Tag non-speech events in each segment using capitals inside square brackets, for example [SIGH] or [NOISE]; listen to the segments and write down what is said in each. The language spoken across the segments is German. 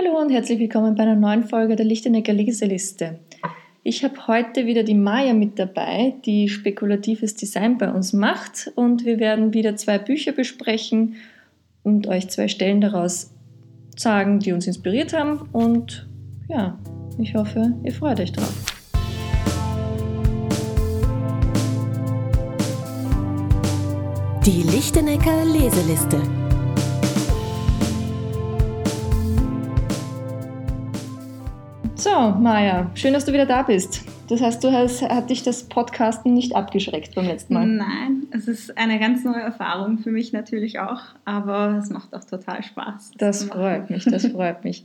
Hallo und herzlich willkommen bei einer neuen Folge der Lichtenecker Leseliste. Ich habe heute wieder die Maya mit dabei, die spekulatives Design bei uns macht und wir werden wieder zwei Bücher besprechen und euch zwei Stellen daraus sagen, die uns inspiriert haben und ja, ich hoffe, ihr freut euch drauf. Die Lichtenecker Leseliste. So, Maja, schön, dass du wieder da bist. Das heißt, du hast, hat dich das Podcasten nicht abgeschreckt beim letzten Mal? Nein, es ist eine ganz neue Erfahrung für mich natürlich auch, aber es macht auch total Spaß. Das, das freut mich, das freut mich.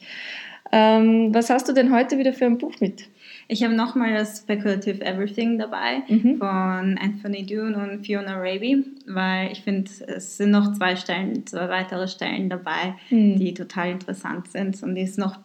Ähm, was hast du denn heute wieder für ein Buch mit? Ich habe nochmal das Speculative Everything dabei mhm. von Anthony Dune und Fiona Raby, weil ich finde, es sind noch zwei Stellen, zwei weitere Stellen dabei, mhm. die total interessant sind und die es noch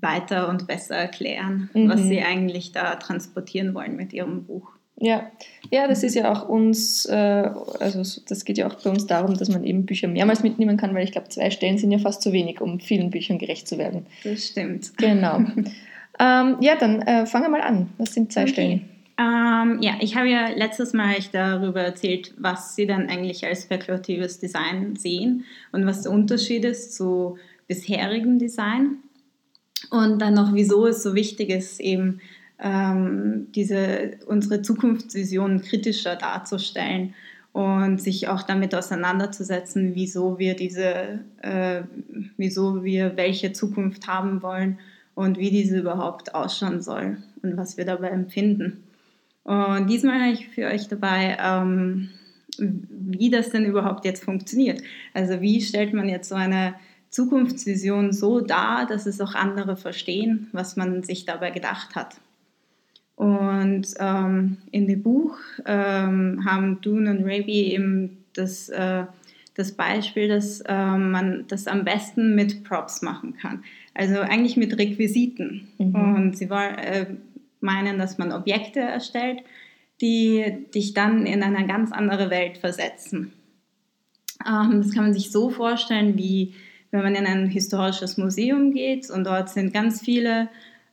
weiter und besser erklären, mhm. was sie eigentlich da transportieren wollen mit ihrem Buch. Ja, ja, das ist ja auch uns, äh, also das geht ja auch bei uns darum, dass man eben Bücher mehrmals mitnehmen kann, weil ich glaube, zwei Stellen sind ja fast zu wenig, um vielen Büchern gerecht zu werden. Das stimmt. Genau. [LAUGHS] ähm, ja, dann äh, fangen wir mal an. Was sind zwei okay. Stellen? Ähm, ja, ich habe ja letztes Mal darüber erzählt, was Sie dann eigentlich als spekulatives Design sehen und was der Unterschied ist zu bisherigem Design. Und dann noch, wieso es so wichtig ist, eben ähm, diese, unsere Zukunftsvision kritischer darzustellen und sich auch damit auseinanderzusetzen, wieso wir diese, äh, wieso wir welche Zukunft haben wollen und wie diese überhaupt ausschauen soll und was wir dabei empfinden. Und diesmal habe ich für euch dabei, ähm, wie das denn überhaupt jetzt funktioniert. Also wie stellt man jetzt so eine Zukunftsvision so dar, dass es auch andere verstehen, was man sich dabei gedacht hat. Und ähm, in dem Buch ähm, haben Dune und Raby eben das, äh, das Beispiel, dass äh, man das am besten mit Props machen kann. Also eigentlich mit Requisiten. Mhm. Und sie war, äh, meinen, dass man Objekte erstellt, die dich dann in eine ganz andere Welt versetzen. Ähm, das kann man sich so vorstellen, wie wenn man in ein historisches Museum geht und dort sind ganz viele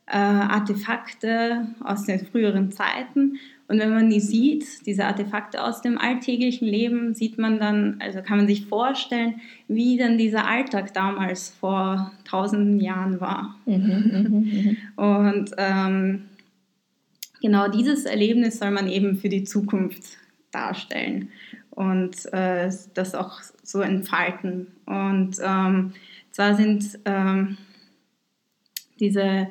äh, Artefakte aus den früheren Zeiten. Und wenn man die sieht, diese Artefakte aus dem alltäglichen Leben, sieht man dann, also kann man sich vorstellen, wie dann dieser Alltag damals vor tausenden Jahren war. Mhm, mh, mh. Und ähm, genau dieses Erlebnis soll man eben für die Zukunft darstellen und äh, das auch so entfalten. Und ähm, zwar sind ähm, diese,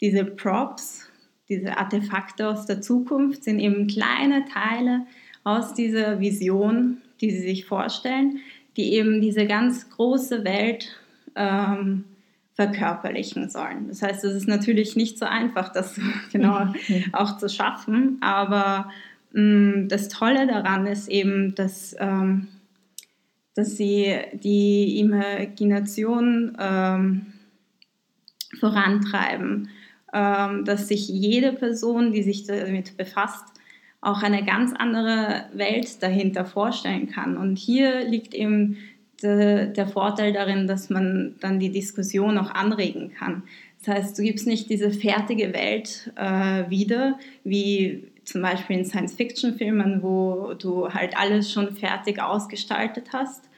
diese Props, diese Artefakte aus der Zukunft, sind eben kleine Teile aus dieser Vision, die sie sich vorstellen, die eben diese ganz große Welt ähm, verkörperlichen sollen. Das heißt, es ist natürlich nicht so einfach, das [LAUGHS] genau auch zu schaffen, aber das Tolle daran ist eben, dass, ähm, dass sie die Imagination ähm, vorantreiben, ähm, dass sich jede Person, die sich damit befasst, auch eine ganz andere Welt dahinter vorstellen kann. Und hier liegt eben de, der Vorteil darin, dass man dann die Diskussion auch anregen kann. Das heißt, du gibst nicht diese fertige Welt äh, wieder, wie zum Beispiel in Science-Fiction-Filmen, wo du halt alles schon fertig ausgestaltet hast,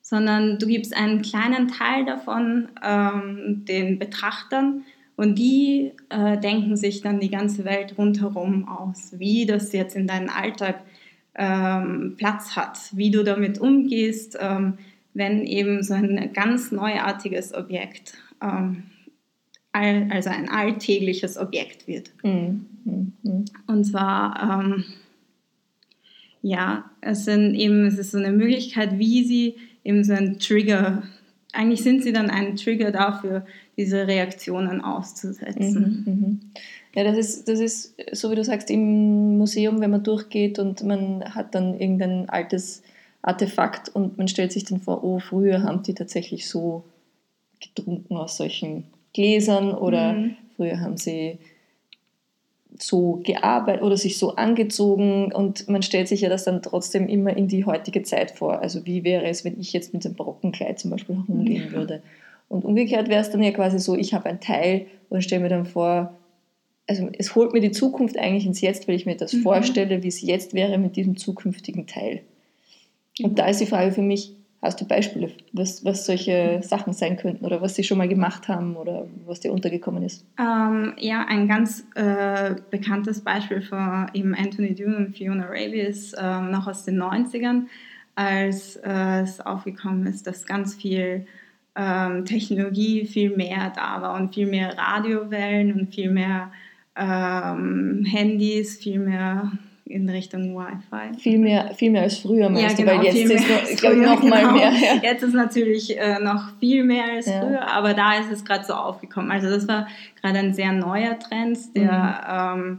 sondern du gibst einen kleinen Teil davon ähm, den Betrachtern und die äh, denken sich dann die ganze Welt rundherum aus, wie das jetzt in deinem Alltag ähm, Platz hat, wie du damit umgehst, ähm, wenn eben so ein ganz neuartiges Objekt ähm, also ein alltägliches Objekt wird. Mhm. Mhm. Und zwar, ähm, ja, es, sind eben, es ist so eine Möglichkeit, wie sie eben so einen Trigger, eigentlich sind sie dann ein Trigger dafür, diese Reaktionen auszusetzen. Mhm, mhm. Ja, das ist, das ist, so wie du sagst, im Museum, wenn man durchgeht und man hat dann irgendein altes Artefakt und man stellt sich dann vor, oh, früher haben die tatsächlich so getrunken aus solchen Gläsern oder mhm. früher haben sie so gearbeitet oder sich so angezogen und man stellt sich ja das dann trotzdem immer in die heutige Zeit vor. Also wie wäre es, wenn ich jetzt mit einem Brockenkleid zum Beispiel rumgehen würde? Und umgekehrt wäre es dann ja quasi so, ich habe ein Teil und stelle mir dann vor, also es holt mir die Zukunft eigentlich ins Jetzt, weil ich mir das mhm. vorstelle, wie es jetzt wäre mit diesem zukünftigen Teil. Und mhm. da ist die Frage für mich, hast du Beispiele, was, was solche Sachen sein könnten oder was sie schon mal gemacht haben oder was dir untergekommen ist? Ähm, ja, ein ganz äh, bekanntes Beispiel von eben Anthony Dune und Fiona Raby ist äh, noch aus den 90ern, als äh, es aufgekommen ist, dass ganz viel ähm, Technologie viel mehr da war und viel mehr Radiowellen und viel mehr ähm, Handys, viel mehr in Richtung Wi-Fi. Viel mehr, viel mehr als früher, meinst ja, genau, du? Weil jetzt ist noch, glaube, noch genau. mal mehr. Ja. Jetzt ist natürlich äh, noch viel mehr als ja. früher, aber da ist es gerade so aufgekommen. Also das war gerade ein sehr neuer Trend, der, mhm. ähm,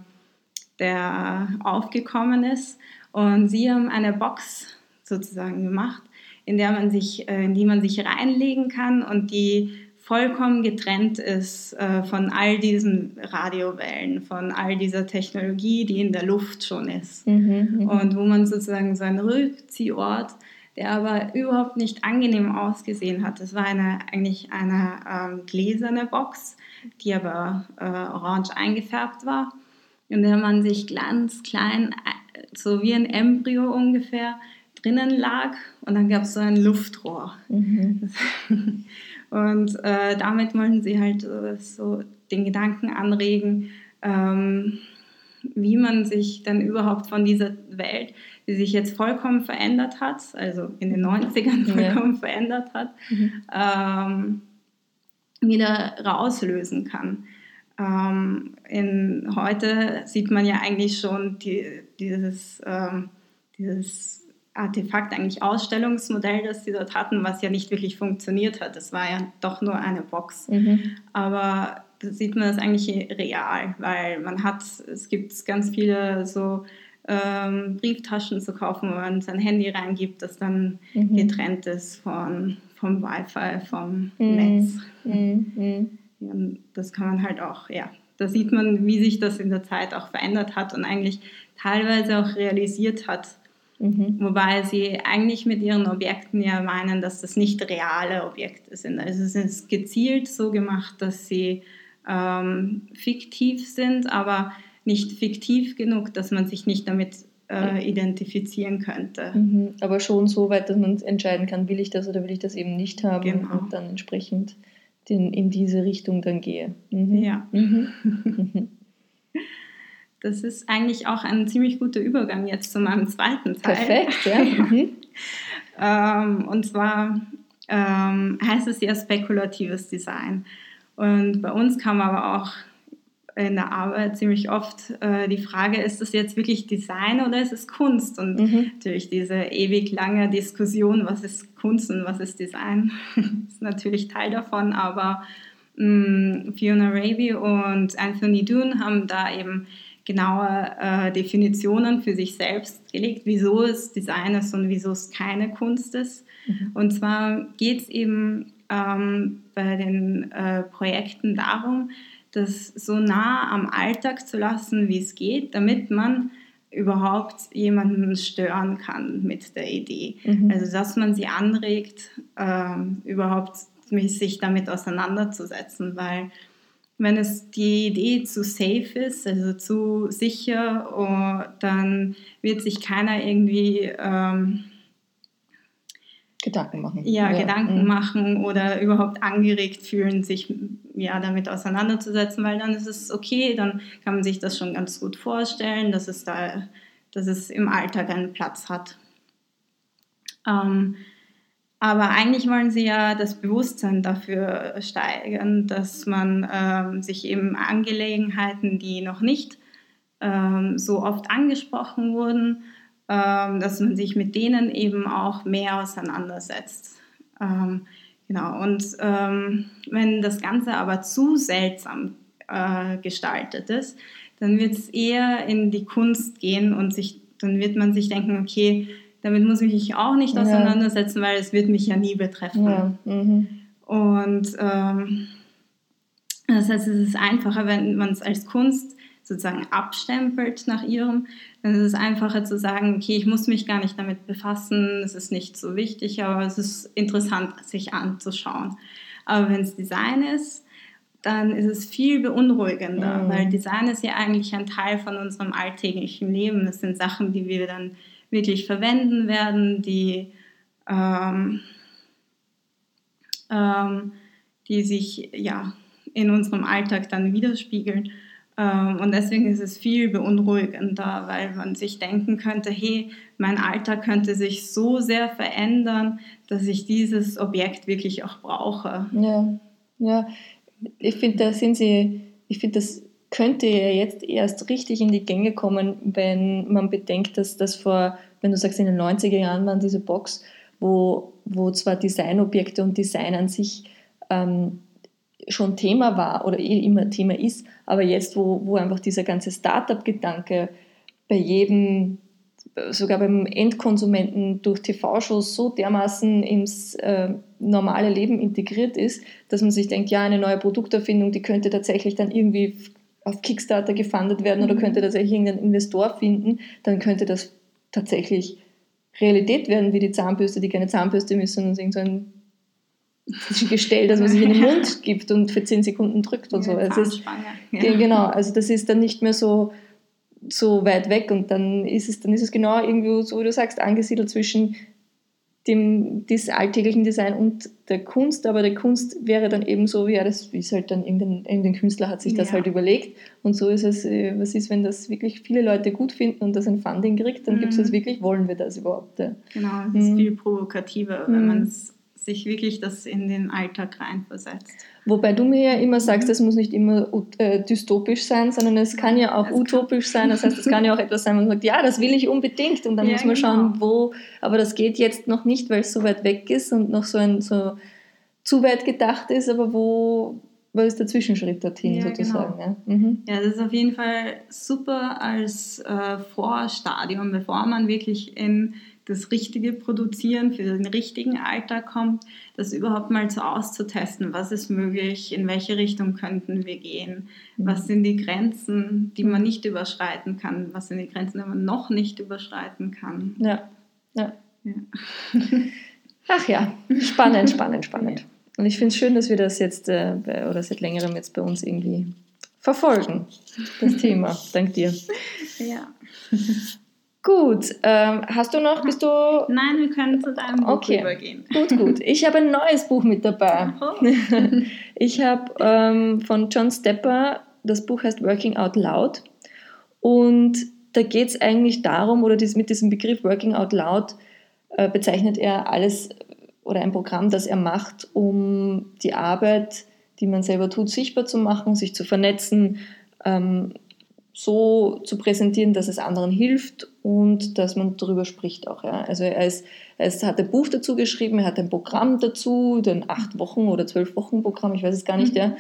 der aufgekommen ist. Und sie haben eine Box sozusagen gemacht, in der man sich, äh, in die man sich reinlegen kann und die vollkommen getrennt ist äh, von all diesen Radiowellen, von all dieser Technologie, die in der Luft schon ist. Mhm, mhm, und wo man sozusagen so einen Rückziehort, der aber überhaupt nicht angenehm ausgesehen hat. Das war eine, eigentlich eine ähm, gläserne Box, die aber äh, orange eingefärbt war, in der man sich ganz klein, äh, so wie ein Embryo ungefähr, drinnen lag und dann gab es so ein Luftrohr. Mhm. [LAUGHS] Und äh, damit wollten sie halt äh, so den Gedanken anregen, ähm, wie man sich dann überhaupt von dieser Welt, die sich jetzt vollkommen verändert hat, also in den 90ern vollkommen ja. verändert hat, mhm. ähm, wieder rauslösen kann. Ähm, in, heute sieht man ja eigentlich schon die, dieses, ähm, dieses Artefakt, eigentlich Ausstellungsmodell, das sie dort hatten, was ja nicht wirklich funktioniert hat. Es war ja doch nur eine Box. Mhm. Aber da sieht man das eigentlich real, weil man hat, es gibt ganz viele so ähm, Brieftaschen zu kaufen, wo man sein Handy reingibt, das dann mhm. getrennt ist von, vom Wi-Fi, vom mhm. Netz. Mhm. Und das kann man halt auch, ja, da sieht man, wie sich das in der Zeit auch verändert hat und eigentlich teilweise auch realisiert hat, Mhm. Wobei sie eigentlich mit ihren Objekten ja meinen, dass das nicht reale Objekte sind. Also es ist gezielt so gemacht, dass sie ähm, fiktiv sind, aber nicht fiktiv genug, dass man sich nicht damit äh, identifizieren könnte. Mhm. Aber schon so weit, dass man entscheiden kann, will ich das oder will ich das eben nicht haben genau. und dann entsprechend den, in diese Richtung dann gehe. Mhm. Ja. [LAUGHS] Das ist eigentlich auch ein ziemlich guter Übergang jetzt zu meinem zweiten Teil. Perfekt, ja. [LAUGHS] Mhm. ähm, und zwar ähm, heißt es ja spekulatives Design. Und bei uns kam aber auch in der Arbeit ziemlich oft äh, die Frage, ist das jetzt wirklich Design oder ist es Kunst? Und mhm. natürlich diese ewig lange Diskussion, was ist Kunst und was ist Design, [LAUGHS] ist natürlich Teil davon, aber mh, mm, Fiona Raby und Anthony Dune haben da eben genaue äh, Definitionen für sich selbst gelegt, wieso es Design ist und wieso es keine Kunst ist. Mhm. Und zwar geht es eben ähm, bei den äh, Projekten darum, das so nah am Alltag zu lassen, wie es geht, damit man überhaupt jemanden stören kann mit der Idee. Mhm. Also dass man sie anregt, äh, überhaupt sich damit auseinanderzusetzen, weil wenn es die Idee zu safe ist, also zu sicher, oh, dann wird sich keiner irgendwie ähm, Gedanken machen. Ja, ja. Gedanken mhm. machen oder überhaupt angeregt fühlen, sich ja, damit auseinanderzusetzen, weil dann ist es okay, dann kann man sich das schon ganz gut vorstellen, dass es da, dass es im Alltag einen Platz hat. Ähm, aber eigentlich wollen sie ja das Bewusstsein dafür steigern, dass man ähm, sich eben Angelegenheiten, die noch nicht ähm, so oft angesprochen wurden, ähm, dass man sich mit denen eben auch mehr auseinandersetzt. Ähm, genau, und ähm, wenn das Ganze aber zu seltsam äh, gestaltet ist, dann wird es eher in die Kunst gehen und sich, dann wird man sich denken, okay, damit muss ich mich auch nicht auseinandersetzen, weil es wird mich ja nie betreffen. Ja. Mhm. Und ähm, das heißt, es ist einfacher, wenn man es als Kunst sozusagen abstempelt nach ihrem, dann ist es einfacher zu sagen, okay, ich muss mich gar nicht damit befassen, es ist nicht so wichtig, aber es ist interessant, sich anzuschauen. Aber wenn es Design ist, dann ist es viel beunruhigender, Mhm. weil Design ist ja eigentlich ein Teil von unserem alltäglichen Leben. Es sind Sachen, die wir dann wirklich verwenden werden, die, ähm, ähm, die sich ja in unserem Alltag dann widerspiegeln. Ähm, und deswegen ist es viel beunruhigender, weil man sich denken könnte, hey, mein Alltag könnte sich so sehr verändern, dass ich dieses Objekt wirklich auch brauche. Ja, ja. Ich finde, da sind sie, ich finde, das könnte ja jetzt erst richtig in die Gänge kommen, wenn man bedenkt, dass das vor, wenn du sagst, in den 90er Jahren waren diese Box, wo, wo zwar Designobjekte und Design an sich ähm, schon Thema war oder eh immer Thema ist, aber jetzt, wo, wo einfach dieser ganze Startup-Gedanke bei jedem, sogar beim Endkonsumenten durch TV-Shows so dermaßen ins äh, normale Leben integriert ist, dass man sich denkt, ja, eine neue Produkterfindung, die könnte tatsächlich dann irgendwie auf Kickstarter gefundet werden oder Mhm. könnte tatsächlich irgendeinen Investor finden, dann könnte das tatsächlich Realität werden, wie die Zahnbürste, die keine Zahnbürste müssen und irgend so ein [LAUGHS] Gestell, das man sich in den [LAUGHS] Mund gibt und für 10 Sekunden drückt und so. Ja, Also ist. Ge- Genau, also das ist dann nicht mehr so, so weit weg und dann ist es, dann ist es genau irgendwie so, wie du sagst, angesiedelt zwischen dem des alltäglichen Design und der Kunst, aber der Kunst wäre dann eben so, ja, das ist halt dann irgendein, irgendein Künstler hat sich das Ja. halt überlegt und so ist es, äh, was ist, wenn das wirklich viele Leute gut finden und das ein Funding kriegt, dann gibt es Mhm. das wirklich, wollen wir das überhaupt? Ja. Genau, ist Mhm. viel provokativer, wenn Mhm. man es- sich wirklich das in den Alltag reinversetzt. Wobei du mir ja immer sagst, es muss nicht immer äh, dystopisch sein, sondern es kann ja auch Es utopisch sein. Das heißt, es kann ja auch etwas sein, wo man sagt, ja, das will ich unbedingt. Und dann Ja, muss man genau. schauen, wo. Aber das geht jetzt noch nicht, weil es so weit weg ist und noch so ein so zu weit gedacht ist, aber wo, wo ist der Zwischenschritt dorthin Ja, sozusagen? genau. Ja. Mhm. Ja, das ist auf jeden Fall super als äh, Vorstadium, bevor man wirklich in das richtige Produzieren für den richtigen Alltag kommt, das überhaupt mal so auszutesten, was ist möglich, in welche Richtung könnten wir gehen, Mhm. was sind die Grenzen, die man nicht überschreiten kann, was sind die Grenzen, die man noch nicht überschreiten kann. Ja. ja. Ja. [LAUGHS] Ach ja, spannend, spannend, spannend. [LAUGHS] Und ich finde es schön, dass wir das jetzt äh, oder seit längerem jetzt bei uns irgendwie verfolgen, das Thema. Dank dir. Ja. [LAUGHS] Gut, ähm, hast du noch, bist du... Nein, wir können zu deinem Buch Okay. übergehen. Gut, gut. Ich habe ein neues Buch mit dabei. Oh. [LAUGHS] Ich habe ähm, von John Stepper, das Buch heißt Working Out Loud. Und da geht es eigentlich darum, oder dies, mit diesem Begriff Working Out Loud äh, bezeichnet er alles oder ein Programm, das er macht, um die Arbeit, die man selber tut, sichtbar zu machen, sich zu vernetzen, ähm, so zu präsentieren, dass es anderen hilft und dass man darüber spricht auch. Ja. Also er, ist, er ist, hat ein Buch dazu geschrieben, er hat ein Programm dazu, ein acht Wochen oder zwölf Wochen Programm, ich weiß es gar nicht, Mhm. ja.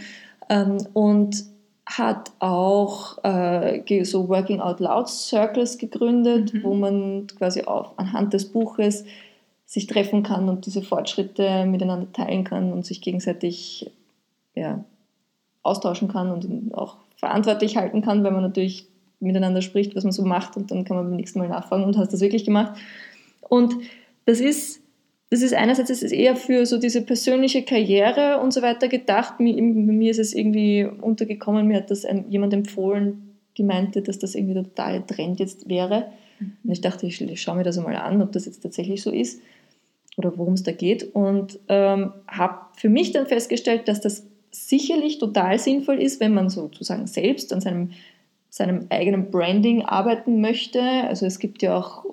Ähm, und hat auch äh, so Working Out Loud Circles gegründet, Mhm. wo man quasi auf, anhand des Buches sich treffen kann und diese Fortschritte miteinander teilen kann und sich gegenseitig ja, austauschen kann und auch verantwortlich halten kann, weil man natürlich miteinander spricht, was man so macht und dann kann man beim nächsten Mal nachfragen und hast das wirklich gemacht. Und das ist, das ist einerseits das ist eher für so diese persönliche Karriere und so weiter gedacht. Mir, bei mir ist es irgendwie untergekommen, mir hat das ein, jemand empfohlen, die meinte, dass das irgendwie der totale Trend jetzt wäre. Und ich dachte, ich, ich schaue mir das einmal an, ob das jetzt tatsächlich so ist oder worum es da geht. Und ähm, habe für mich dann festgestellt, dass das sicherlich total sinnvoll ist, wenn man sozusagen selbst an seinem, seinem eigenen Branding arbeiten möchte. Also es gibt ja auch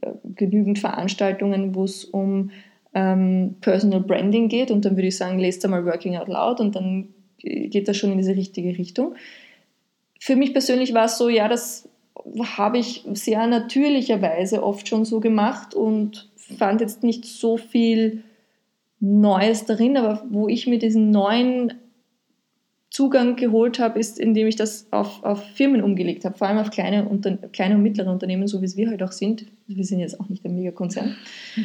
äh, genügend Veranstaltungen, wo es um ähm, Personal Branding geht und dann würde ich sagen, lest einmal Working Out Loud und dann geht das schon in diese richtige Richtung. Für mich persönlich war es so, ja, das habe ich sehr natürlicherweise oft schon so gemacht und fand jetzt nicht so viel Neues darin, aber wo ich mir diesen neuen Zugang geholt habe, ist, indem ich das auf, auf Firmen umgelegt habe, vor allem auf kleine, Unter kleine und mittlere Unternehmen, so wie es wir halt auch sind. Wir sind jetzt auch nicht ein Megakonzern.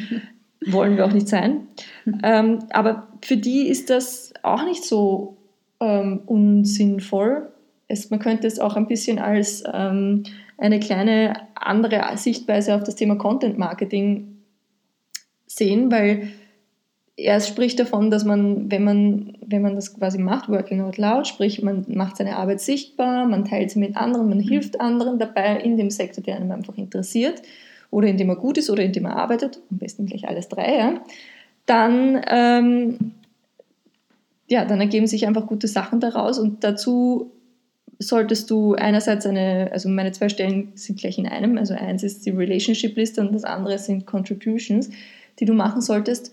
[LAUGHS] Wollen wir auch nicht sein. [LAUGHS] Ähm, aber für die ist das auch nicht so ähm, unsinnvoll. Es, man könnte es auch ein bisschen als ähm, eine kleine andere Sichtweise auf das Thema Content Marketing sehen, weil er spricht davon, dass man, wenn man, wenn man das quasi macht, Working Out Loud, sprich, man macht seine Arbeit sichtbar, man teilt sie mit anderen, man hilft anderen dabei in dem Sektor, der einem einfach interessiert oder in dem er gut ist oder in dem er arbeitet, am besten gleich alles drei, ja, dann, ähm, ja, dann ergeben sich einfach gute Sachen daraus und dazu solltest du einerseits eine, also meine zwei Stellen sind gleich in einem, also eins ist die Relationship-Liste und das andere sind Contributions, die du machen solltest.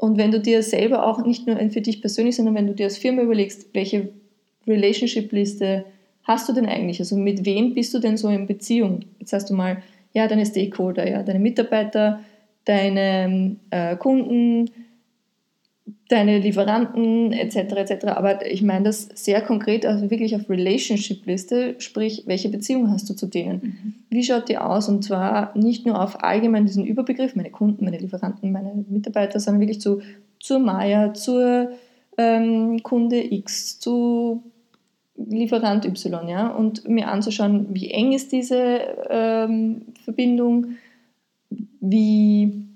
Und wenn du dir selber auch nicht nur für dich persönlich, sondern wenn du dir als Firma überlegst, welche Relationship-Liste hast du denn eigentlich? Also mit wem bist du denn so in Beziehung? Jetzt hast du mal, ja, deine Stakeholder, ja, deine Mitarbeiter, deine äh, Kunden, deine Lieferanten etc. etc. Aber ich meine das sehr konkret, also wirklich auf Relationship-Liste, sprich, welche Beziehung hast du zu denen? Mhm. Wie schaut die aus? Und zwar nicht nur auf allgemein diesen Überbegriff, meine Kunden, meine Lieferanten, meine Mitarbeiter, sondern wirklich zu, zur Maya, zur ähm, Kunde X, zu Lieferant Y, ja, und mir anzuschauen, wie eng ist diese ähm, Verbindung, wie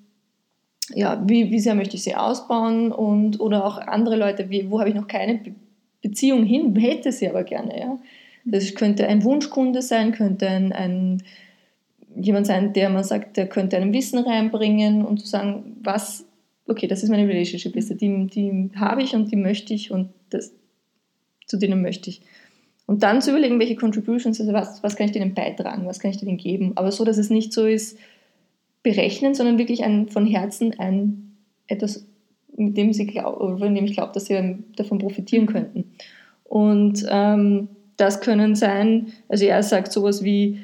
ja, wie, wie sehr möchte ich sie ausbauen und oder auch andere Leute, wie, wo habe ich noch keine Be Beziehung hin, hätte sie aber gerne. Ja? Das könnte ein Wunschkunde sein, könnte ein, ein jemand sein, der man sagt, der könnte einem Wissen reinbringen und zu sagen, was, okay, das ist meine Relationship-Liste, die, die habe ich und die möchte ich und das, zu denen möchte ich. Und dann zu überlegen, welche Contributions, also was, was kann ich denen beitragen, was kann ich denen geben, aber so, dass es nicht so ist, berechnen, sondern wirklich ein, von Herzen ein etwas, mit dem, sie glaub, von dem ich glaube, dass sie davon profitieren könnten. Und ähm, das können sein, also er sagt sowas wie,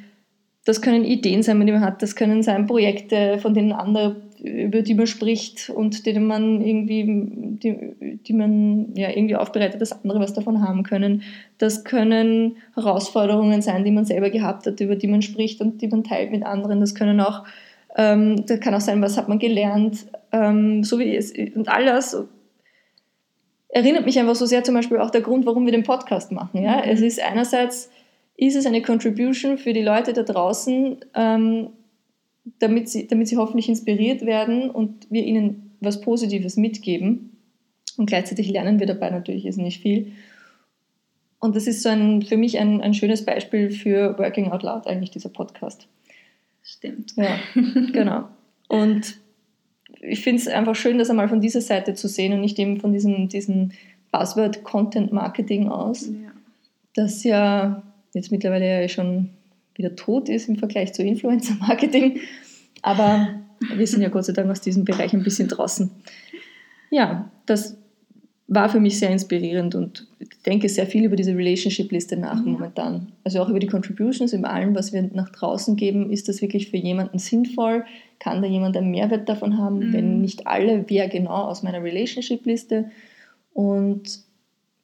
das können Ideen sein, die man hat, das können sein Projekte, von denen andere, über die man spricht und denen man irgendwie, die, die man ja irgendwie aufbereitet, dass andere was davon haben können. Das können Herausforderungen sein, die man selber gehabt hat, über die man spricht und die man teilt mit anderen. Das können auch ähm, das kann auch sein, was hat man gelernt, ähm, so wie es, und all das erinnert mich einfach so sehr zum Beispiel auch der Grund, warum wir den Podcast machen. Ja? Mhm. Es ist einerseits, ist es eine Contribution für die Leute da draußen, ähm, damit, sie, damit sie hoffentlich inspiriert werden und wir ihnen was Positives mitgeben. Und gleichzeitig lernen wir dabei natürlich ist nicht viel. Und das ist so ein, für mich ein, ein schönes Beispiel für Working Out Loud, eigentlich dieser Podcast. Stimmt. Ja, genau. Und ich finde es einfach schön, das einmal von dieser Seite zu sehen und nicht eben von diesem, diesem Buzzword Content Marketing aus, ja. das ja jetzt mittlerweile ja schon wieder tot ist im Vergleich zu Influencer Marketing. Aber wir sind ja Gott sei Dank aus diesem Bereich ein bisschen draußen. Ja, das war für mich sehr inspirierend und denke sehr viel über diese Relationship-Liste nach mhm. momentan. Also auch über die Contributions, in allem, was wir nach draußen geben, ist das wirklich für jemanden sinnvoll? Kann da jemand einen Mehrwert davon haben? Mhm. Wenn nicht alle, wer genau aus meiner Relationship-Liste? Und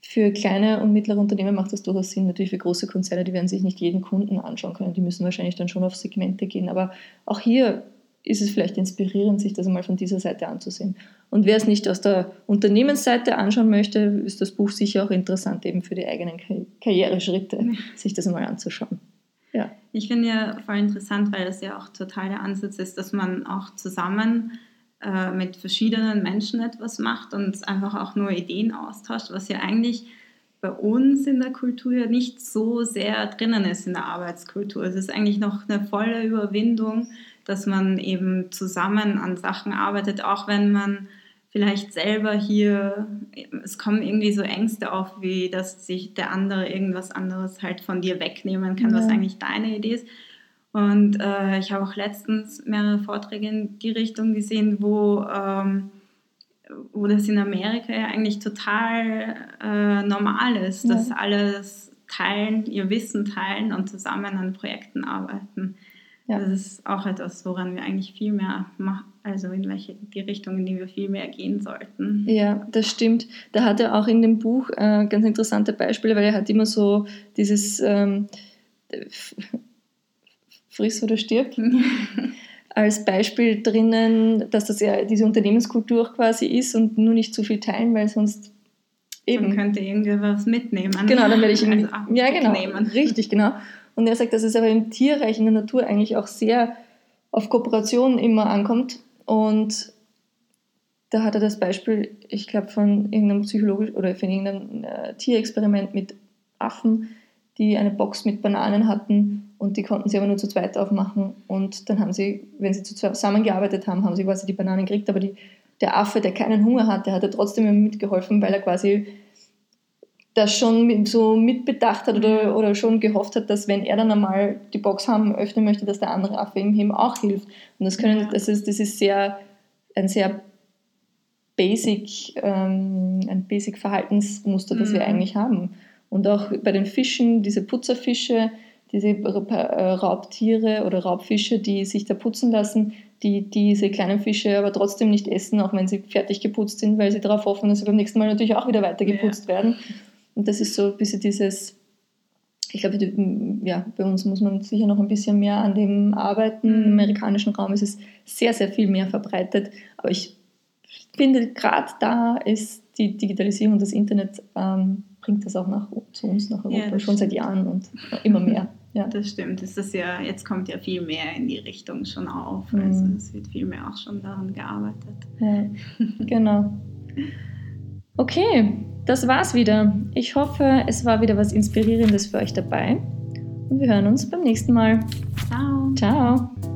für kleine und mittlere Unternehmen macht das durchaus Sinn. Natürlich für große Konzerne, die werden sich nicht jeden Kunden anschauen können. Die müssen wahrscheinlich dann schon auf Segmente gehen. Aber auch hier ist es vielleicht inspirierend, sich das einmal von dieser Seite anzusehen. Und wer es nicht aus der Unternehmensseite anschauen möchte, ist das Buch sicher auch interessant, eben für die eigenen Karriereschritte, sich das einmal anzuschauen. Ja. Ich finde ja voll interessant, weil das ja auch total der Ansatz ist, dass man auch zusammen äh, mit verschiedenen Menschen etwas macht und einfach auch nur Ideen austauscht, was ja eigentlich bei uns in der Kultur ja nicht so sehr drinnen ist in der Arbeitskultur. Es ist eigentlich noch eine volle Überwindung, dass man eben zusammen an Sachen arbeitet, auch wenn man vielleicht selber hier, es kommen irgendwie so Ängste auf, wie dass sich der andere irgendwas anderes halt von dir wegnehmen kann, ja. was eigentlich deine Idee ist. Und äh, ich habe auch letztens mehrere Vorträge in die Richtung gesehen, wo, ähm, wo das in Amerika ja eigentlich total äh, normal ist, ja. dass alle teilen, ihr Wissen teilen und zusammen an Projekten arbeiten. Ja. Das ist auch etwas, woran wir eigentlich viel mehr machen, also in welche die Richtung, in die wir viel mehr gehen sollten. Ja, das stimmt. Da hat er auch in dem Buch äh, ganz interessante Beispiele, weil er hat immer so dieses ähm, [LAUGHS] Friss oder stirb [LAUGHS] als Beispiel drinnen, dass das ja diese Unternehmenskultur quasi ist und nur nicht zu viel teilen, weil sonst eben. Man könnte irgendwie was mitnehmen. Genau, dann werde ich [LAUGHS] irgendwie, also ja, genau, richtig, genau. Und er sagt, dass es aber im Tierreich, in der Natur eigentlich auch sehr auf Kooperation immer ankommt. Und da hat er das Beispiel, ich glaube, von irgendeinem psychologisch oder von irgendeinem äh, Tierexperiment mit Affen, die eine Box mit Bananen hatten und die konnten sie aber nur zu zweit aufmachen. Und dann haben sie, wenn sie zusammengearbeitet haben, haben sie quasi die Bananen gekriegt, aber die, der Affe, der keinen Hunger hatte, hat er trotzdem mitgeholfen, weil er quasi das schon so mitbedacht hat oder, oder schon gehofft hat, dass wenn er dann einmal die Box haben öffnen möchte, dass der andere Affe ihm eben auch hilft. Und das können, das ist, das ist sehr, ein sehr basic, ähm, ein basic Verhaltensmuster, das mhm. wir eigentlich haben. Und auch bei den Fischen, diese Putzerfische, diese äh, Raubtiere oder Raubfische, die sich da putzen lassen, die diese kleinen Fische aber trotzdem nicht essen, auch wenn sie fertig geputzt sind, weil sie darauf hoffen, dass sie beim nächsten Mal natürlich auch wieder weiter geputzt ja. werden. Und das ist so ein bisschen dieses, ich glaube, ja, bei uns muss man sicher noch ein bisschen mehr an dem arbeiten. Im mhm. amerikanischen Raum ist es sehr, sehr viel mehr verbreitet. Aber ich finde, gerade da ist die Digitalisierung das Internet ähm, bringt das auch nach, zu uns nach Europa ja, schon seit Jahren und immer mehr. Ja. [LAUGHS] Das stimmt. Das ist ja, jetzt kommt ja viel mehr in die Richtung schon auf. Mhm. Also es wird viel mehr auch schon daran gearbeitet. Ja, [LAUGHS] genau. Okay, das war's wieder. Ich hoffe, es war wieder was Inspirierendes für euch dabei. Und wir hören uns beim nächsten Mal. Ciao. Ciao.